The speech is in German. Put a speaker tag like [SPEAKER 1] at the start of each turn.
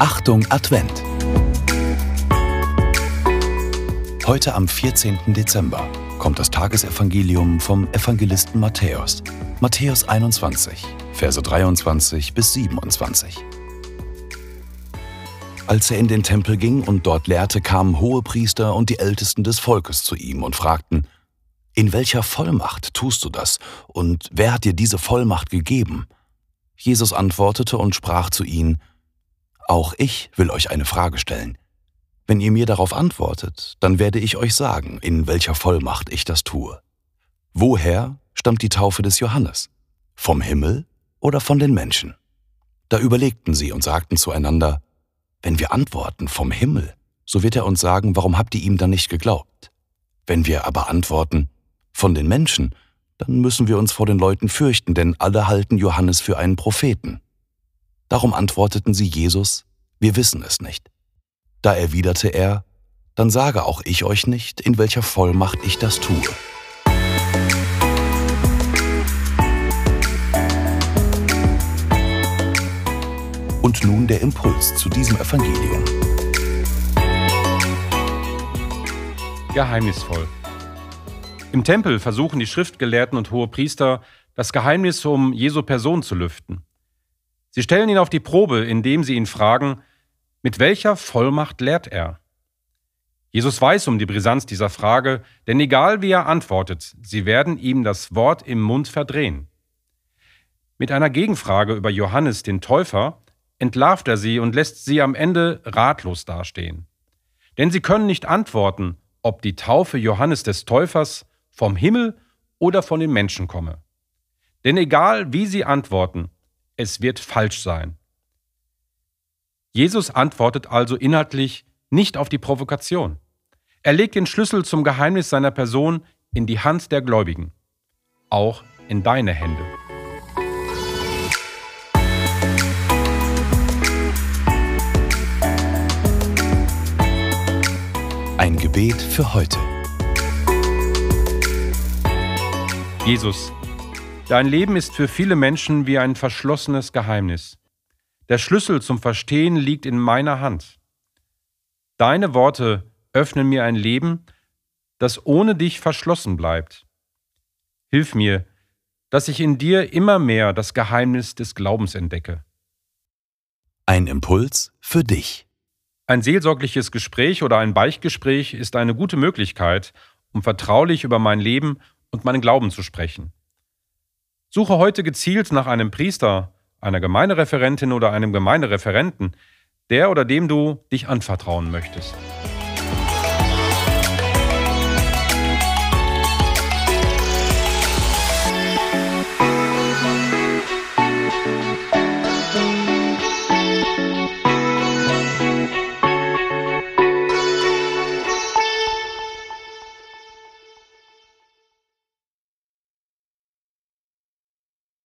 [SPEAKER 1] Achtung Advent. Heute am 14. Dezember kommt das Tagesevangelium vom Evangelisten Matthäus. Matthäus 21, Verse 23 bis 27. Als er in den Tempel ging und dort lehrte, kamen Hohepriester und die Ältesten des Volkes zu ihm und fragten, In welcher Vollmacht tust du das und wer hat dir diese Vollmacht gegeben? Jesus antwortete und sprach zu ihnen, Auch ich will euch eine Frage stellen. Wenn ihr mir darauf antwortet, dann werde ich euch sagen, in welcher Vollmacht ich das tue. Woher stammt die Taufe des Johannes? Vom Himmel oder von den Menschen? Da überlegten sie und sagten zueinander, wenn wir antworten vom Himmel, so wird er uns sagen, warum habt ihr ihm dann nicht geglaubt? Wenn wir aber antworten von den Menschen, dann müssen wir uns vor den Leuten fürchten, denn alle halten Johannes für einen Propheten. Darum antworteten sie Jesus, wir wissen es nicht. Da erwiderte er, dann sage auch ich euch nicht, in welcher Vollmacht ich das tue. Und nun der Impuls zu diesem Evangelium.
[SPEAKER 2] Geheimnisvoll. Im Tempel versuchen die Schriftgelehrten und Hohepriester, das Geheimnis um Jesu Person zu lüften. Sie stellen ihn auf die Probe, indem sie ihn fragen, mit welcher Vollmacht lehrt er? Jesus weiß um die Brisanz dieser Frage, denn egal wie er antwortet, sie werden ihm das Wort im Mund verdrehen. Mit einer Gegenfrage über Johannes den Täufer entlarvt er sie und lässt sie am Ende ratlos dastehen. Denn sie können nicht antworten, ob die Taufe Johannes des Täufers vom Himmel oder von den Menschen komme. Denn egal wie sie antworten, es wird falsch sein. Jesus antwortet also inhaltlich nicht auf die Provokation. Er legt den Schlüssel zum Geheimnis seiner Person in die Hand der Gläubigen, auch in deine Hände.
[SPEAKER 1] Ein Gebet für heute.
[SPEAKER 2] Jesus, dein Leben ist für viele Menschen wie ein verschlossenes Geheimnis. Der Schlüssel zum Verstehen liegt in meiner Hand. Deine Worte öffnen mir ein Leben, das ohne dich verschlossen bleibt. Hilf mir, dass ich in dir immer mehr das Geheimnis des Glaubens entdecke.
[SPEAKER 1] Ein Impuls für dich.
[SPEAKER 2] Ein seelsorgliches Gespräch oder ein Beichtgespräch ist eine gute Möglichkeit, um vertraulich über mein Leben und meinen Glauben zu sprechen. Suche heute gezielt nach einem Priester, einer Gemeindereferentin oder einem Gemeindereferenten, der oder dem du dich anvertrauen möchtest.